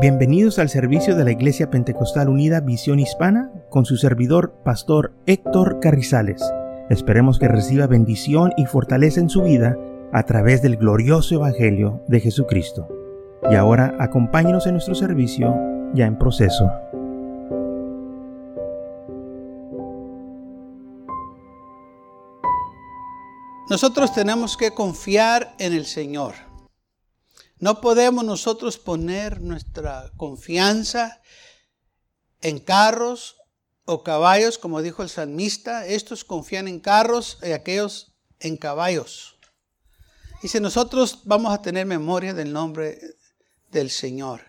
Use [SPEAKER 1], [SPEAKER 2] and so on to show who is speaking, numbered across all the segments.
[SPEAKER 1] Bienvenidos al servicio de la Iglesia Pentecostal Unida Visión Hispana con su servidor, Pastor Héctor Carrizales. Esperemos que reciba bendición y fortaleza en su vida a través del glorioso Evangelio de Jesucristo. Y ahora acompáñenos en nuestro servicio ya en proceso.
[SPEAKER 2] Nosotros tenemos que confiar en el Señor. No podemos nosotros poner nuestra confianza en carros o caballos, como dijo el salmista. Estos confían en carros y aquellos en caballos. Si nosotros vamos a tener memoria del nombre del Señor.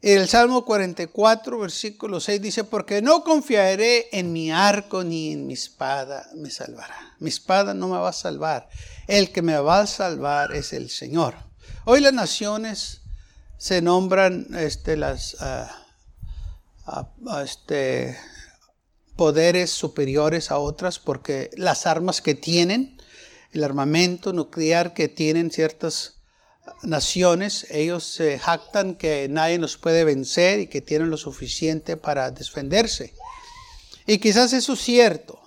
[SPEAKER 2] El Salmo 44, versículo 6 dice, porque no confiaré en mi arco ni en mi espada me salvará. Mi espada no me va a salvar. El que me va a salvar es el Señor. Hoy las naciones se nombran este, las, ah, ah, ah, este, poderes superiores a otras porque las armas que tienen, el armamento nuclear que tienen ciertas naciones, ellos se jactan que nadie nos puede vencer y que tienen lo suficiente para defenderse. Y quizás eso es cierto.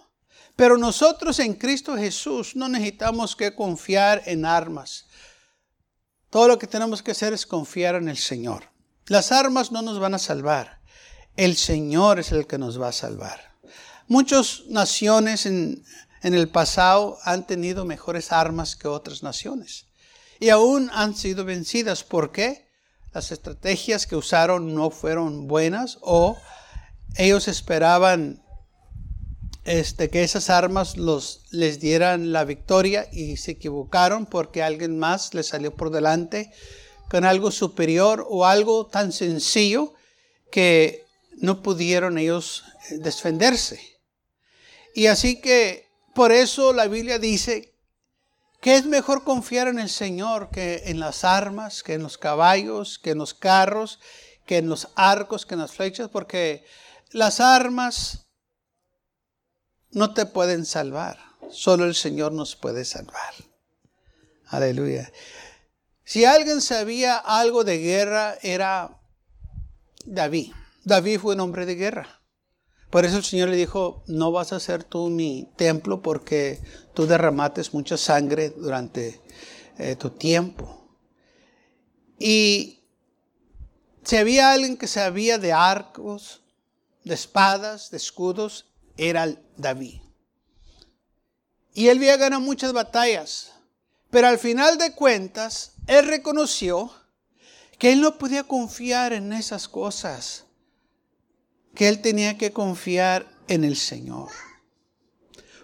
[SPEAKER 2] Pero nosotros en Cristo Jesús no necesitamos que confiar en armas. Todo lo que tenemos que hacer es confiar en el Señor. Las armas no nos van a salvar. El Señor es el que nos va a salvar. Muchas naciones en, en el pasado han tenido mejores armas que otras naciones y aún han sido vencidas. ¿Por qué? Las estrategias que usaron no fueron buenas o ellos esperaban este, que esas armas los, les dieran la victoria y se equivocaron porque alguien más les salió por delante con algo superior o algo tan sencillo que no pudieron ellos eh, defenderse. Y así que por eso la Biblia dice que es mejor confiar en el Señor que en las armas, que en los caballos, que en los carros, que en los arcos, que en las flechas, porque las armas no te pueden salvar. Solo el Señor nos puede salvar. Aleluya. Si alguien sabía algo de guerra, era David. David fue un hombre de guerra. Por eso el Señor le dijo, no vas a hacer tú mi templo porque tú derramates mucha sangre durante eh, tu tiempo. Y si había alguien que sabía de arcos, de espadas, de escudos, era David. Y él había ganado muchas batallas. Pero al final de cuentas, él reconoció que él no podía confiar en esas cosas que él tenía que confiar en el Señor.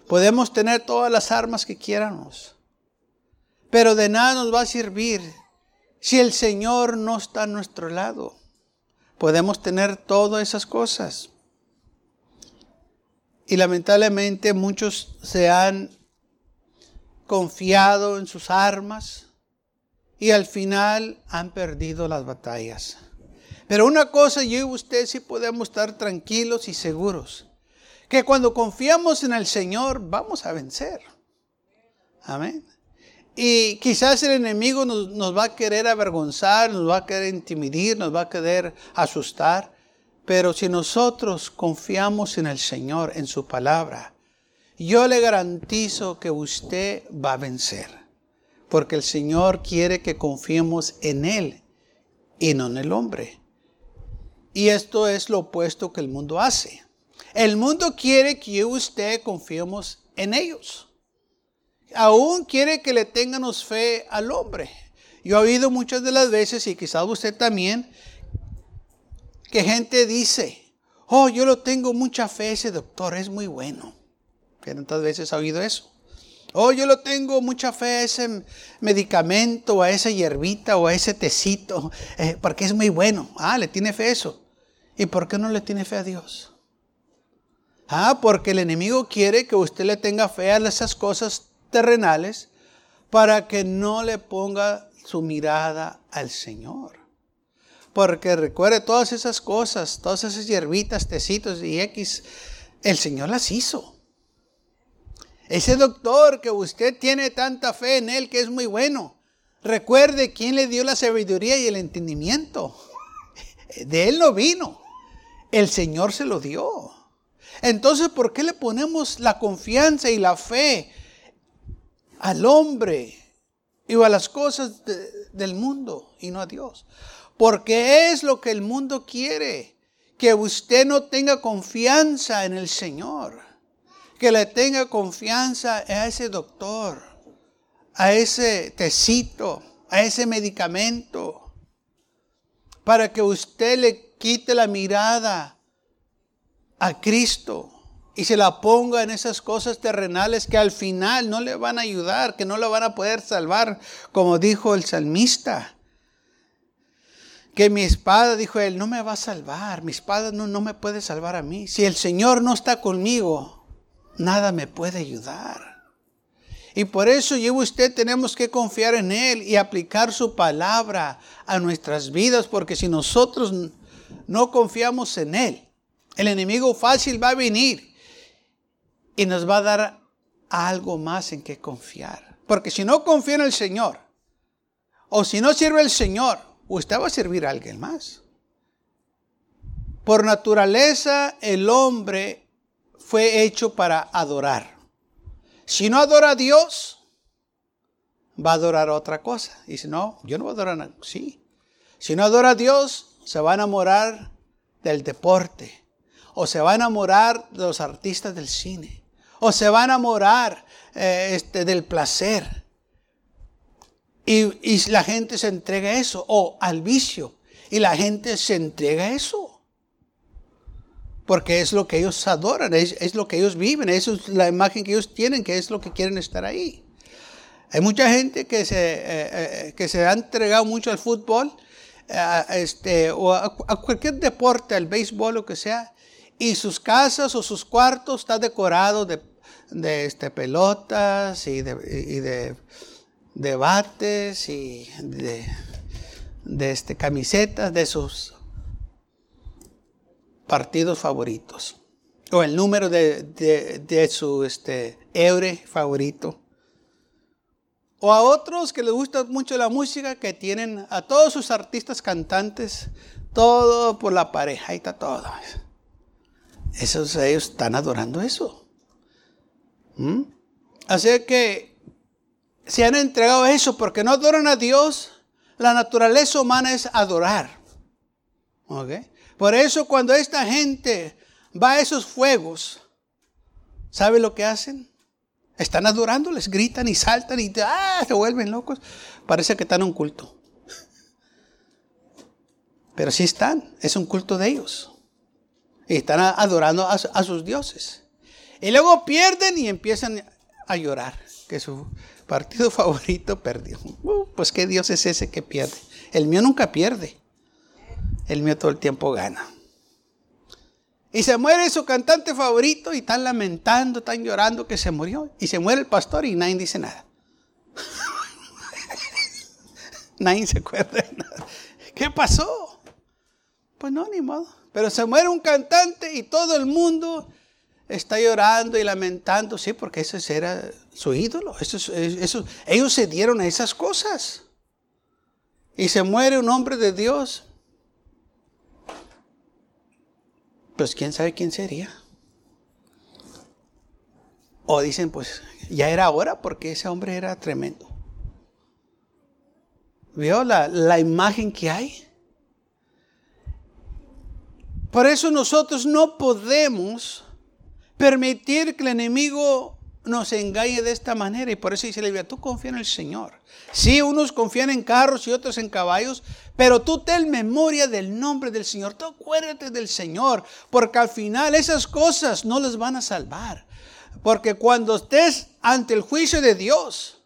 [SPEAKER 2] Podemos tener todas las armas que quieramos, pero de nada nos va a servir si el Señor no está a nuestro lado. Podemos tener todas esas cosas. Y lamentablemente muchos se han confiado en sus armas y al final han perdido las batallas. Pero una cosa, yo y usted sí podemos estar tranquilos y seguros, que cuando confiamos en el Señor vamos a vencer. Amén. Y quizás el enemigo nos, nos, va a querer avergonzar, nos va a querer intimidar, nos va a querer asustar. Pero si nosotros confiamos en el Señor, en su palabra, yo le garantizo que usted va a vencer. Porque el Señor quiere que confiemos en Él y no en el hombre. Y esto es lo opuesto que el mundo hace. El mundo quiere que yo y usted confiemos en ellos. Aún quiere que le tengamos fe al hombre. Yo he oído muchas de las veces, y quizás usted también, que gente dice, oh, yo lo tengo mucha fe, ese doctor es muy bueno. ¿Cuántas veces ha oído eso? Oh, yo lo tengo mucha fe a ese medicamento, a esa hierbita o a ese tecito, eh, porque es muy bueno. Ah, le tiene fe eso. ¿Y por qué no le tiene fe a Dios? Ah, porque el enemigo quiere que usted le tenga fe a esas cosas terrenales para que no le ponga su mirada al Señor. Porque recuerde todas esas cosas, todas esas hierbitas, tecitos y X, el Señor las hizo. Ese doctor que usted tiene tanta fe en él que es muy bueno. Recuerde quién le dio la sabiduría y el entendimiento. De él no vino. El Señor se lo dio. Entonces, ¿por qué le ponemos la confianza y la fe al hombre y a las cosas del mundo y no a Dios? Porque es lo que el mundo quiere, que usted no tenga confianza en el Señor, que le tenga confianza a ese doctor, a ese tecito, a ese medicamento, para que usted le quite la mirada a Cristo y se la ponga en esas cosas terrenales que al final no le van a ayudar, que no le van a poder salvar, como dijo el salmista. Que mi espada, dijo él, no me va a salvar, mi espada no, no me puede salvar a mí. Si el Señor no está conmigo, nada me puede ayudar. Y por eso yo y usted tenemos que confiar en Él y aplicar su palabra a nuestras vidas, porque si nosotros no confiamos en Él, el enemigo fácil va a venir y nos va a dar algo más en que confiar. Porque si no confía en el Señor, o si no sirve el Señor, usted va a servir a alguien más. Por naturaleza, el hombre fue hecho para adorar. Si no adora a Dios, va a adorar otra cosa. Y si no, yo no voy a adorar a Sí. Si no adora a Dios, se va a enamorar del deporte, o se va a enamorar de los artistas del cine, o se va a enamorar eh, este, del placer. Y, la gente se entrega a eso, o al vicio, y la gente se entrega a eso. Porque es lo que ellos adoran, es, lo que ellos viven, eso es la imagen que ellos tienen, que es lo que quieren estar ahí. Hay mucha gente que se, eh, eh, que se ha entregado mucho al fútbol este, o a, cualquier deporte, al béisbol, lo que sea, y sus casas o sus cuartos están decorados de, de este, pelotas y de, y de, de bates y de, de este, camisetas de sus partidos favoritos. O el número de, de, su este, eure favorito. O a otros que les gusta mucho la música, que tienen a todos sus artistas cantantes, todo por la pareja, ahí está todo. Esos, ellos están adorando eso. ¿Mm? Así que se han entregado a eso porque no adoran a Dios. La naturaleza humana es adorar. Por eso cuando esta gente va a esos fuegos, ¿sabe lo que hacen? Están adorando, les gritan y saltan y ah, se vuelven locos. Parece que están en un culto. Pero sí están, es un culto de ellos. Y están adorando a, sus dioses. Y luego pierden y empiezan a llorar que su partido favorito perdió. Uh, pues qué Dios es ese que pierde. El mío nunca pierde. El mío todo el tiempo gana. Y se muere su cantante favorito y están lamentando, están llorando que se murió. Y se muere el pastor y nadie dice nada. nadie se acuerda de nada. ¿Qué pasó? Pues no, ni modo. Pero se muere un cantante y todo el mundo está llorando y lamentando, sí, porque ese era su ídolo. ellos se dieron a esas cosas. Y se muere un hombre de Dios. Pues quién sabe quién sería. O dicen, pues ya era hora porque ese hombre era tremendo. ¿Vio la, la imagen que hay? Por eso nosotros no podemos permitir que el enemigo nos engañe de esta manera. Y por eso dice la Biblia, tú confía en el Señor. Sí, unos confían en carros y otros en caballos, pero tú ten memoria del nombre del Señor. Tú acuérdate del Señor, porque al final esas cosas no les van a salvar. Porque cuando estés ante el juicio de Dios,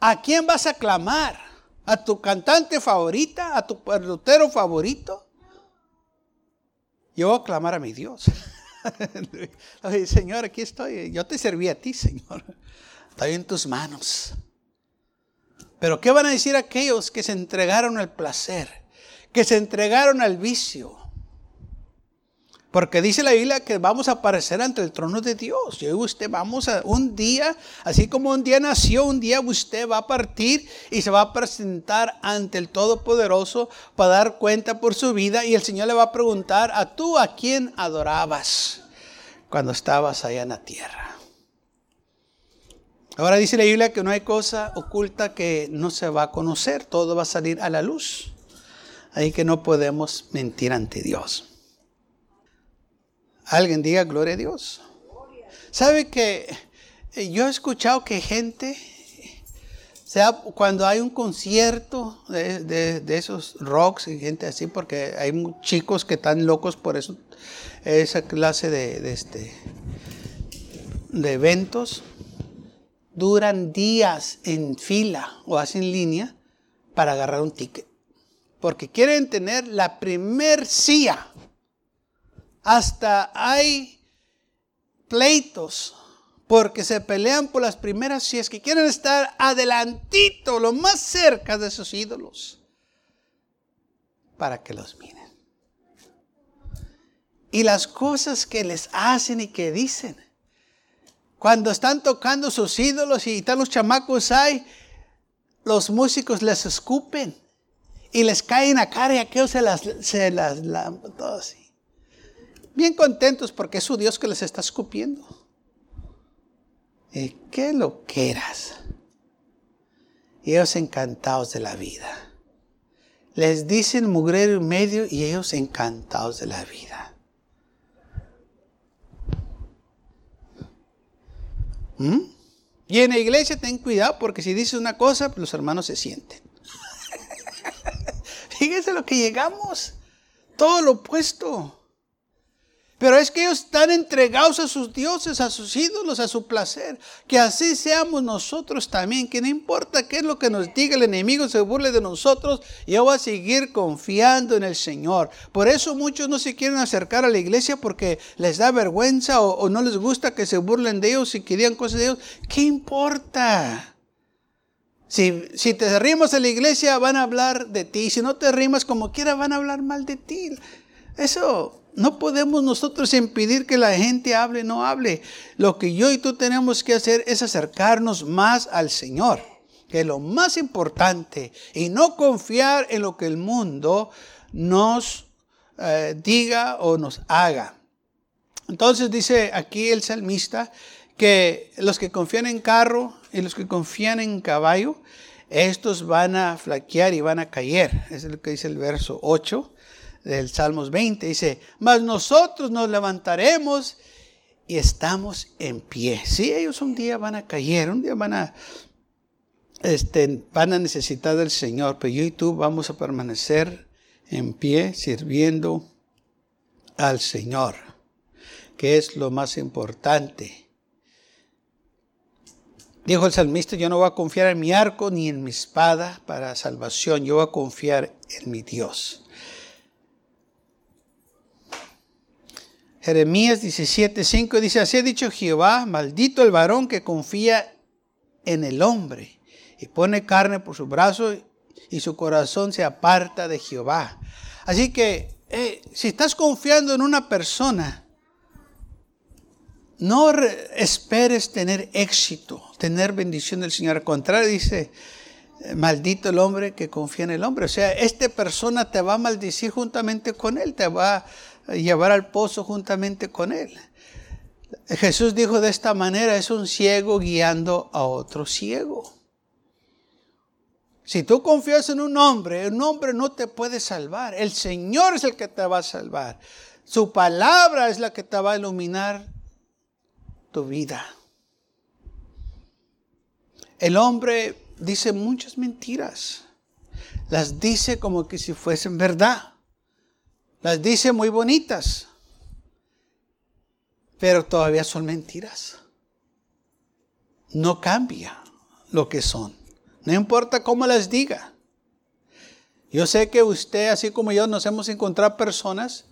[SPEAKER 2] ¿a quién vas a clamar? ¿A tu cantante favorita? ¿A tu pelotero favorito? Yo voy a clamar a mi Dios. Señor, aquí estoy. Yo te serví a ti, Señor. Estoy en tus manos. Pero ¿qué van a decir aquellos que se entregaron al placer? Que se entregaron al vicio. Porque dice la Biblia que vamos a aparecer ante el trono de Dios. Yo y usted vamos a un día, así como un día nació, un día usted va a partir y se va a presentar ante el Todopoderoso para dar cuenta por su vida y el Señor le va a preguntar a tú a quién adorabas cuando estabas allá en la tierra. Ahora dice la Biblia que no hay cosa oculta que no se va a conocer, todo va a salir a la luz. Ahí que no podemos mentir ante Dios. Alguien diga gloria a Dios. ¿Sabe que yo he escuchado que gente, sea cuando hay un concierto de, esos rocks y gente así, porque hay chicos que están locos por eso, esa clase de, este, de eventos, duran días en fila o hacen línea para agarrar un ticket. Porque quieren tener la primer silla hasta hay pleitos porque se pelean por las primeras si que quieren estar adelantito, lo más cerca de sus ídolos, para que los miren. Y las cosas que les hacen y que dicen, cuando están tocando sus ídolos y están los chamacos ahí, los músicos les escupen y les caen a cara y aquellos se las, se las, así bien contentos porque es su Dios que les está escupiendo. ¿Y qué lo quieras? Y ellos encantados de la vida. Les dicen mugrero y medio y ellos encantados de la vida. ¿Mm? Y en la iglesia ten cuidado porque si dices una cosa, los hermanos se sienten. Fíjense lo que llegamos. Todo lo opuesto. Pero es que ellos están entregados a sus dioses, a sus ídolos, a su placer. Que así seamos nosotros también. Que no importa qué es lo que nos diga el enemigo, se burle de nosotros. Yo voy a seguir confiando en el Señor. Por eso muchos no se quieren acercar a la iglesia porque les da vergüenza o, no les gusta que se burlen de ellos y que digan cosas de ellos. ¿Qué importa? Si, si te rimas a la iglesia van a hablar de ti. Si no te rimas como quiera van a hablar mal de ti. Eso no podemos nosotros impedir que la gente hable, no hable. Lo que yo y tú tenemos que hacer es acercarnos más al Señor, que es lo más importante, y no confiar en lo que el mundo nos eh, diga o nos haga. Entonces dice aquí el salmista que los que confían en carro y los que confían en caballo, estos van a flaquear y van a caer. Es lo que dice el verso 8 del Salmos 20, dice, mas nosotros nos levantaremos y estamos en pie. Sí, ellos un día van a caer, un día van a, este, van a necesitar del Señor, pero yo y tú vamos a permanecer en pie sirviendo al Señor, que es lo más importante. Dijo el salmista, yo no voy a confiar en mi arco ni en mi espada para salvación, yo voy a confiar en mi Dios. Jeremías 17:5 dice, así ha dicho Jehová, maldito el varón que confía en el hombre y pone carne por su brazo y su corazón se aparta de Jehová. Así que eh, si estás confiando en una persona, no esperes tener éxito, tener bendición del Señor. Al contrario, dice, maldito el hombre que confía en el hombre. O sea, esta persona te va a maldecir juntamente con él, te va llevar al pozo juntamente con él. Jesús dijo de esta manera, es un ciego guiando a otro ciego. Si tú confías en un hombre, un hombre no te puede salvar. El Señor es el que te va a salvar. Su palabra es la que te va a iluminar tu vida. El hombre dice muchas mentiras. Las dice como que si fuesen verdad. Las dice muy bonitas, pero todavía son mentiras. No cambia lo que son. No importa cómo las diga. Yo sé que usted, así como yo, nos hemos encontrado personas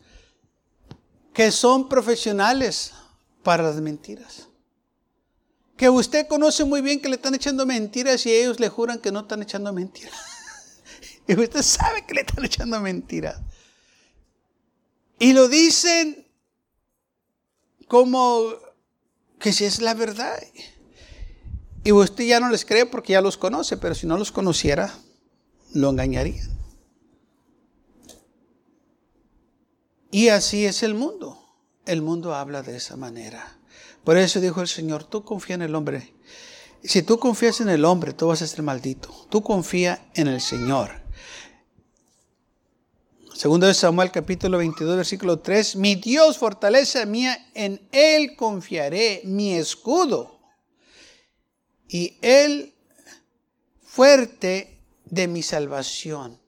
[SPEAKER 2] que son profesionales para las mentiras. Que usted conoce muy bien que le están echando mentiras y ellos le juran que no están echando mentiras. y usted sabe que le están echando mentiras. Y lo dicen como que si es la verdad. Y usted ya no les cree porque ya los conoce, pero si no los conociera, lo engañarían. Y así es el mundo. El mundo habla de esa manera. Por eso dijo el Señor, tú confía en el hombre. Si tú confías en el hombre, tú vas a ser maldito. Tú confía en el Señor. Segundo de Samuel capítulo 22 versículo 3, mi Dios fortaleza mía, en Él confiaré, mi escudo. Y Él fuerte de mi salvación,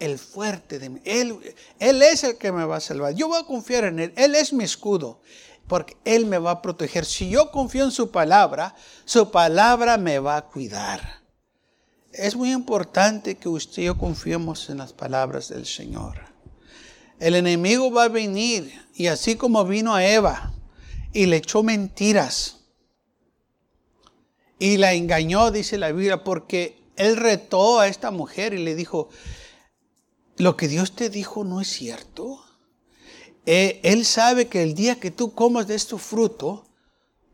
[SPEAKER 2] el fuerte de mí. Él, él es el que me va a salvar. Yo voy a confiar en Él, Él es mi escudo, porque Él me va a proteger. Si yo confío en su palabra, su palabra me va a cuidar. Es muy importante que usted y yo confiemos en las palabras del Señor. El enemigo va a venir y así como vino a Eva y le echó mentiras y la engañó, dice la Biblia, porque él retó a esta mujer y le dijo, lo que Dios te dijo no es cierto. Eh, él sabe que el día que tú comas de este fruto,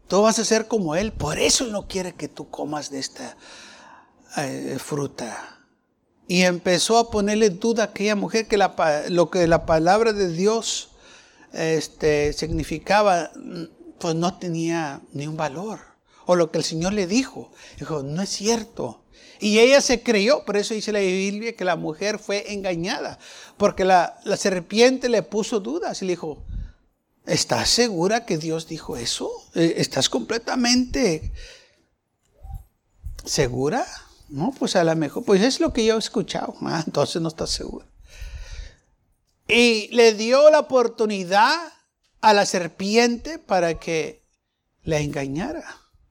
[SPEAKER 2] tú vas a ser como Él. Por eso no quiere que tú comas de esta eh, fruta. Y empezó a ponerle duda a aquella mujer que lo que la palabra de Dios este, significaba, pues no tenía ni un valor. O lo que el Señor le dijo. Dijo, no es cierto. Y ella se creyó, por eso dice la Biblia que la mujer fue engañada, porque la, la serpiente le puso dudas y le dijo, ¿estás segura que Dios dijo eso? Eh, ¿Estás completamente segura? No, pues a lo mejor, pues es lo que yo he escuchado. Ah, entonces no está seguro. Y le dio la oportunidad a la serpiente para que la engañara.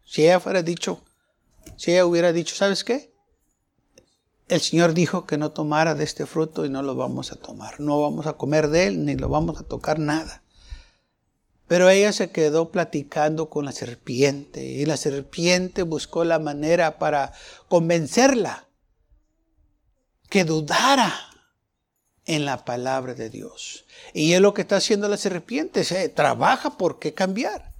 [SPEAKER 2] Si ella fuera dicho, si ella hubiera dicho, ¿sabes qué? El Señor dijo que no tomara de este fruto y no lo vamos a tomar. No vamos a comer de él ni lo vamos a tocar nada. Pero ella se quedó platicando con la serpiente y la serpiente buscó la manera para convencerla que dudara en la palabra de Dios. Y es lo que está haciendo la serpiente, se trabaja por qué cambiar.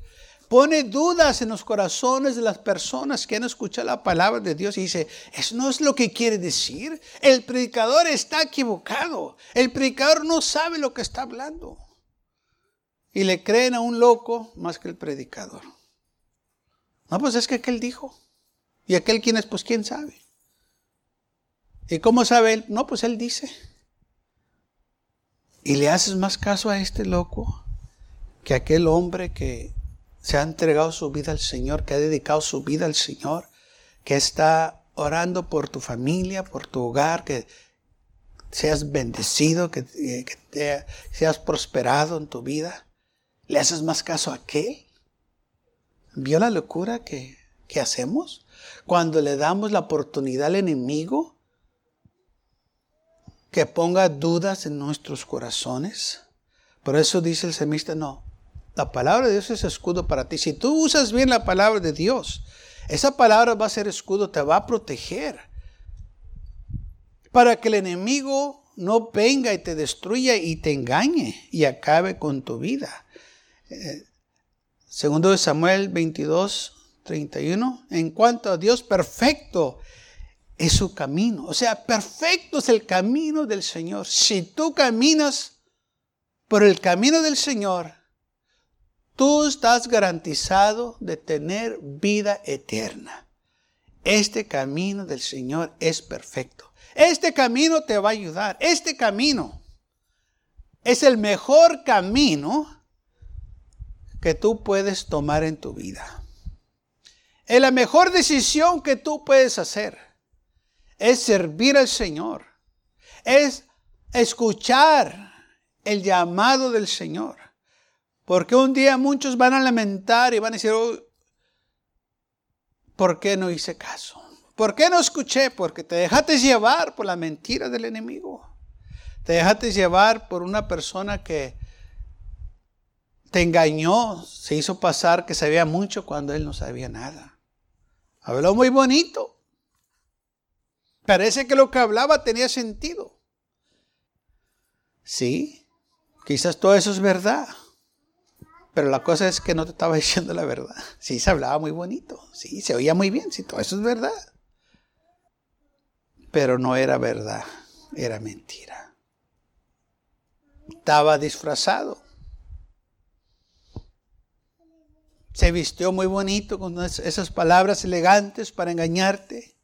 [SPEAKER 2] Pone dudas en los corazones de las personas que han escuchado la palabra de Dios y dice, eso no es lo que quiere decir. El predicador está equivocado. El predicador no sabe lo que está hablando y le creen a un loco más que el predicador. No, pues es que aquel dijo. ¿Y aquel quién es? Pues quién sabe. ¿Y cómo sabe él? No, pues él dice. Y le haces más caso a este loco que a aquel hombre que se ha entregado su vida al Señor, que ha dedicado su vida al Señor, que está orando por tu familia, por tu hogar, que seas bendecido, que, que seas prosperado en tu vida. ¿Le haces más caso a aquel? ¿Vio la locura que, que hacemos? Cuando le damos la oportunidad al enemigo que ponga dudas en nuestros corazones. Por eso dice el semista, no, la palabra de Dios es escudo para ti. Si tú usas bien la palabra de Dios, esa palabra va a ser escudo, te va a proteger. Para que el enemigo no venga y te destruya y te engañe y acabe con tu vida segundo de Samuel 22, 31, en cuanto a Dios perfecto es su camino. O sea, perfecto es el camino del Señor. Si tú caminas por el camino del Señor, tú estás garantizado de tener vida eterna. Este camino del Señor es perfecto. Este camino te va a ayudar. Este camino es el mejor camino que tú puedes tomar en tu vida. Es la mejor decisión que tú puedes hacer. Es servir al Señor. Es escuchar el llamado del Señor. Porque un día muchos van a lamentar y van a decir, oh, ¿por qué no hice caso? ¿Por qué no escuché? Porque te dejaste llevar por la mentira del enemigo. Te dejaste llevar por una persona que te engañó, se hizo pasar que sabía mucho cuando él no sabía nada. Habló muy bonito. Parece que lo que hablaba tenía sentido. Sí, quizás todo eso es verdad. Pero la cosa es que no te estaba diciendo la verdad. Sí, se hablaba muy bonito. Sí, se oía muy bien. Sí, todo eso es verdad. Pero no era verdad. Era mentira. Estaba disfrazado. Se vistió muy bonito con esas palabras elegantes para engañarte.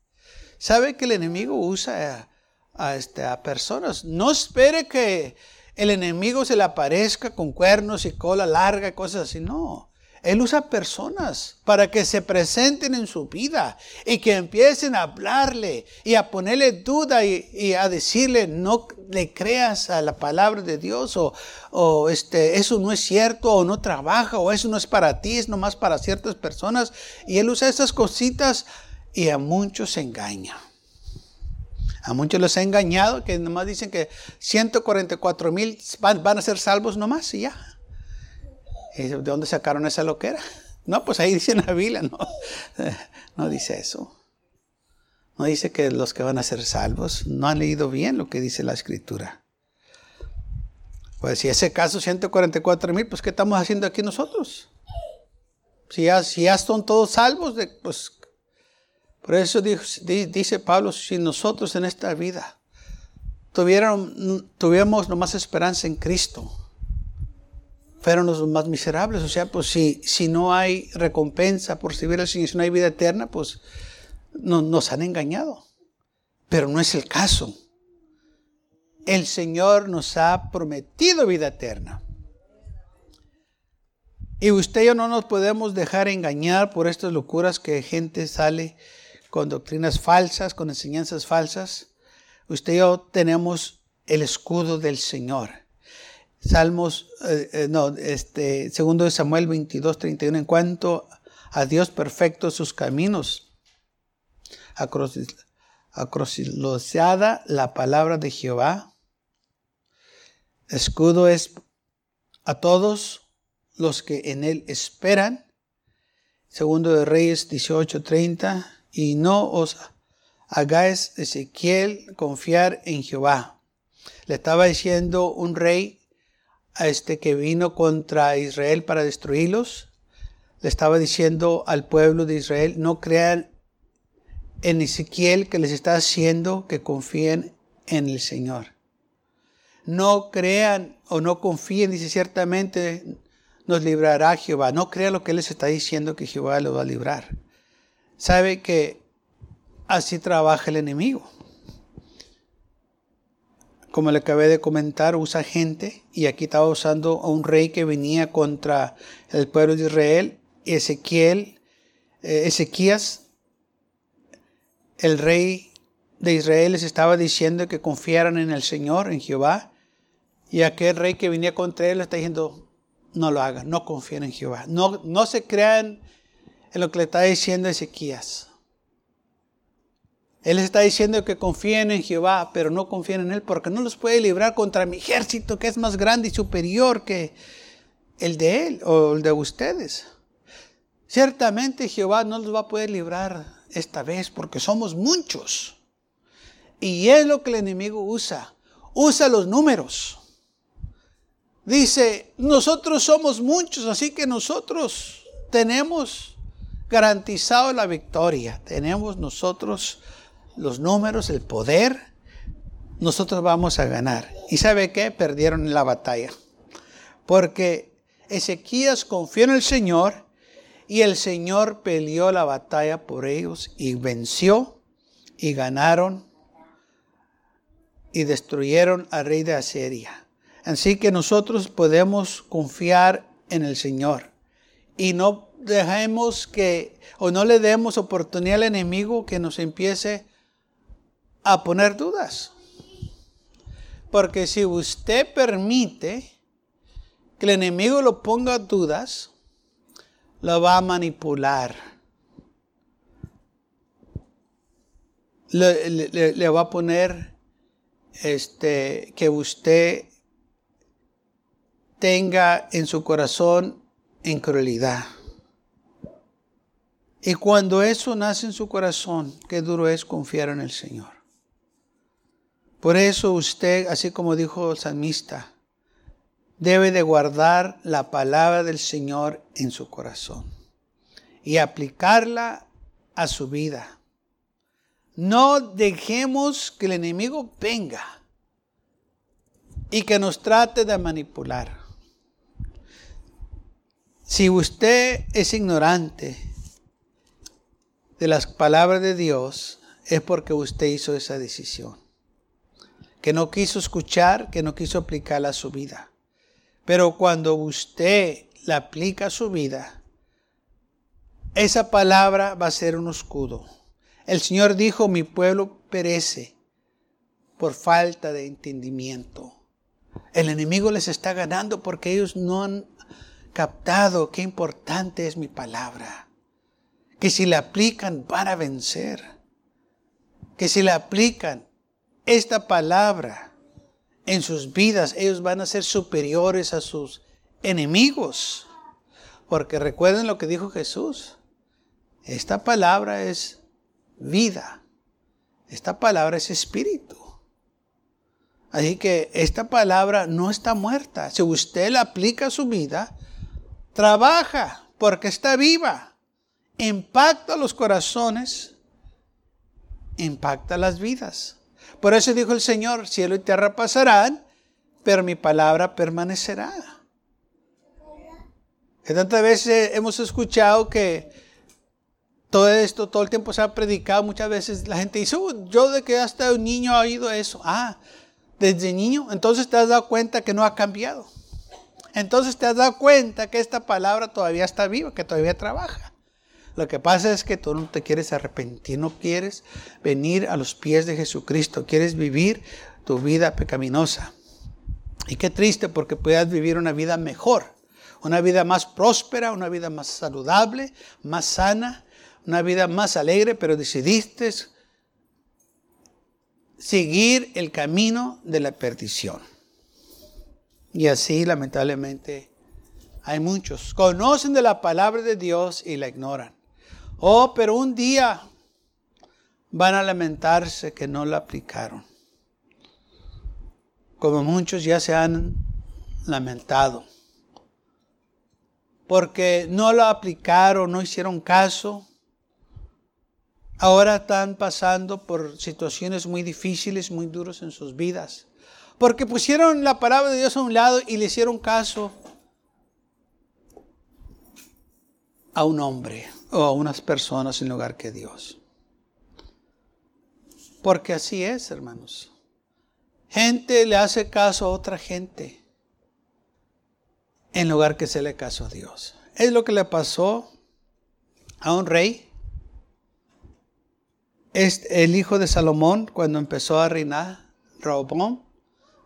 [SPEAKER 2] ¿Sabe que el enemigo usa a, este, a personas? No espere que el enemigo se le aparezca con cuernos y cola larga y cosas así. No. Él usa personas para que se presenten en su vida y que empiecen a hablarle y a ponerle duda y, a decirle no le creas a la palabra de Dios o, o, este, eso no es cierto o no trabaja o eso no es para ti, es nomás para ciertas personas. Y él usa esas cositas y a muchos engaña. A muchos los ha engañado que nomás dicen que 144 mil van, a ser salvos nomás y ya. ¿De dónde sacaron esa loquera? No, pues ahí dice en la Biblia, no, no dice eso. No dice que los que van a ser salvos no han leído bien lo que dice la escritura. Pues si ese caso 144 mil, pues ¿qué estamos haciendo aquí nosotros? Si ya, si ya son todos salvos, pues por eso dice Pablo, si nosotros en esta vida tuviéramos nomás esperanza en Cristo, fueron los más miserables. O sea, pues si, si no hay recompensa por servir al Señor, si no hay vida eterna, pues nos han engañado. Pero no es el caso. El Señor nos ha prometido vida eterna. Y usted y yo no nos podemos dejar engañar por estas locuras que gente sale con doctrinas falsas, con enseñanzas falsas. Usted y yo tenemos el escudo del Señor. Salmos, eh, eh, no, este, segundo de Samuel 22, 31, en cuanto a Dios perfecto sus caminos, acrosiloseada la palabra de Jehová. Escudo es a todos los que en él esperan. Segundo de Reyes 18, 30 y no os hagáis, Ezequiel, confiar en Jehová. Le estaba diciendo un rey a este que vino contra Israel para destruirlos. Le estaba diciendo al pueblo de Israel, no crean en Ezequiel que les está haciendo que confíen en el Señor. No crean o no confíen, dice ciertamente nos librará Jehová. No crean lo que Él les está diciendo que Jehová lo va a librar sabe que así trabaja el enemigo. Como le acabé de comentar, usa gente y aquí estaba usando a un rey que venía contra el pueblo de Israel, Ezequiel, eh, Ezequías, el rey de Israel les estaba diciendo que confiaran en el Señor, en Jehová, y aquel rey que venía contra él le está diciendo, no lo hagan, no confíen en Jehová, no, no se crean en lo que le está diciendo Ezequías. Él les está diciendo que confíen en Jehová, pero no confíen en Él porque no los puede librar contra mi ejército que es más grande y superior que el de Él o el de ustedes. Ciertamente Jehová no los va a poder librar esta vez porque somos muchos. Y es lo que el enemigo usa. Usa los números. Dice, nosotros somos muchos, así que nosotros tenemos garantizado la victoria. Tenemos nosotros los números, el poder. Nosotros vamos a ganar. ¿Y sabe qué? Perdieron la batalla. Porque Ezequías confió en el Señor y el Señor peleó la batalla por ellos y venció y ganaron y destruyeron al rey de Asiria. Así que nosotros podemos confiar en el Señor y no dejemos que, o no le demos oportunidad al enemigo que nos empiece a poner dudas. Porque si usted permite que el enemigo lo ponga dudas, lo va a manipular. Le, va a poner este, que usted tenga en su corazón incredulidad. Y cuando eso nace en su corazón, qué duro es confiar en el Señor. Por eso usted, así como dijo el salmista, debe de guardar la palabra del Señor en su corazón y aplicarla a su vida. No dejemos que el enemigo venga y que nos trate de manipular. Si usted es ignorante de las palabras de Dios, es porque usted hizo esa decisión. Que no quiso escuchar, que no quiso aplicarla a su vida. Pero cuando usted la aplica a su vida, esa palabra va a ser un escudo. El Señor dijo, mi pueblo perece por falta de entendimiento. El enemigo les está ganando porque ellos no han captado qué importante es mi palabra. Que si la aplican van a vencer. Que si la aplican esta palabra en sus vidas, ellos van a ser superiores a sus enemigos. Porque recuerden lo que dijo Jesús. Esta palabra es vida. Esta palabra es espíritu. Así que esta palabra no está muerta. Si usted la aplica a su vida, trabaja porque está viva. Impacta los corazones, impacta las vidas. Por eso dijo el Señor, cielo y tierra pasarán, pero mi palabra permanecerá. Que tantas veces hemos escuchado que todo esto, todo el tiempo se ha predicado, muchas veces la gente dice, oh, yo de que hasta un niño ha oído eso. Ah, desde niño, entonces te has dado cuenta que no ha cambiado. Entonces te has dado cuenta que esta palabra todavía está viva, que todavía trabaja. Lo que pasa es que tú no te quieres arrepentir, no quieres venir a los pies de Jesucristo, quieres vivir tu vida pecaminosa. Y qué triste porque puedas vivir una vida mejor, una vida más próspera, una vida más saludable, más sana, una vida más alegre, pero decidiste seguir el camino de la perdición. Y así lamentablemente hay muchos. Conocen de la palabra de Dios y la ignoran. Oh, pero un día van a lamentarse que no la aplicaron. Como muchos ya se han lamentado. Porque no la aplicaron, no hicieron caso. Ahora están pasando por situaciones muy difíciles, muy duras en sus vidas. Porque pusieron la palabra de Dios a un lado y le hicieron caso a un hombre o a unas personas en lugar que Dios. Porque así es, hermanos. Gente le hace caso a otra gente en lugar que se le caso a Dios. Es lo que le pasó a un rey. Es el hijo de Salomón cuando empezó a reinar, Robón.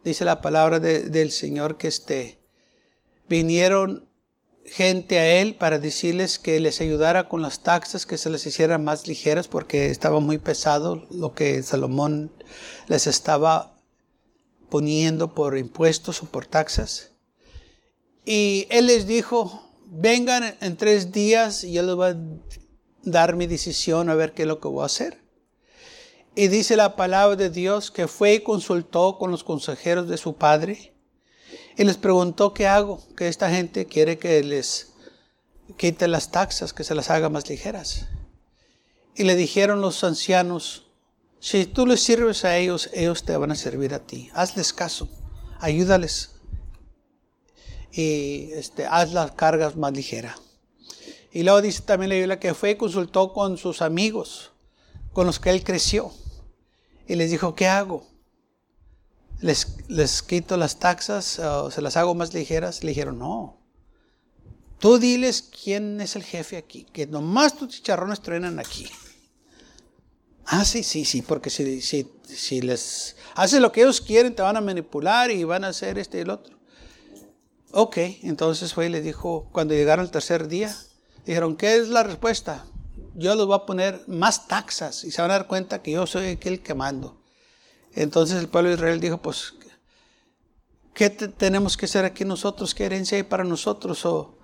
[SPEAKER 2] Dice la palabra del Señor que este, vinieron gente a él para decirles que les ayudara con las taxas, que se les hicieran más ligeras porque estaba muy pesado lo que Salomón les estaba poniendo por impuestos o por taxas. Y él les dijo, vengan en tres días y yo les voy a dar mi decisión a ver qué es lo que voy a hacer. Y dice la palabra de Dios que fue y consultó con los consejeros de su padre y les preguntó qué hago, que esta gente quiere que les quite las taxas, que se las haga más ligeras. Y le dijeron los ancianos, si tú les sirves a ellos, ellos te van a servir a ti. Hazles caso, ayúdales y este, haz las cargas más ligeras. Y luego dice también la Biblia que fue y consultó con sus amigos, con los que él creció. Y les dijo, ¿qué hago? Les, quito las taxas o se las hago más ligeras. Le dijeron, no. Tú diles quién es el jefe aquí, que nomás tus chicharrones truenan aquí. Ah, sí, sí, sí, porque si, si, si les haces lo que ellos quieren, te van a manipular y van a hacer este y el otro. Ok, entonces fue y le dijo, cuando llegaron el tercer día, dijeron, ¿qué es la respuesta? Yo les voy a poner más taxas y se van a dar cuenta que yo soy aquel que mando. Entonces el pueblo de Israel dijo, pues, ¿qué tenemos que hacer aquí nosotros? ¿Qué herencia hay para nosotros? ¿O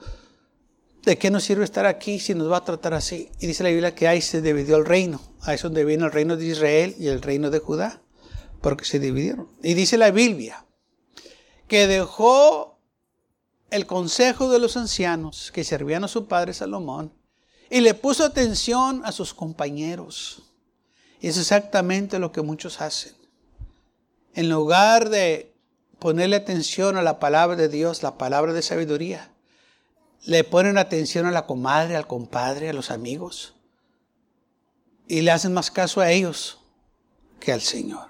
[SPEAKER 2] de qué nos sirve estar aquí si nos va a tratar así? Y dice la Biblia que ahí se dividió el reino. Ahí es donde viene el reino de Israel y el reino de Judá, porque se dividieron. Y dice la Biblia que dejó el consejo de los ancianos que servían a su padre Salomón y le puso atención a sus compañeros. Y es exactamente lo que muchos hacen. En lugar de ponerle atención a la palabra de Dios, la palabra de sabiduría, le ponen atención a la comadre, al compadre, a los amigos. Y le hacen más caso a ellos que al Señor.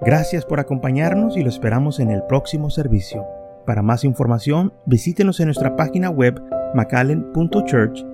[SPEAKER 1] Gracias por acompañarnos y lo esperamos en el próximo servicio. Para más información, visítenos en nuestra página web macallen.church.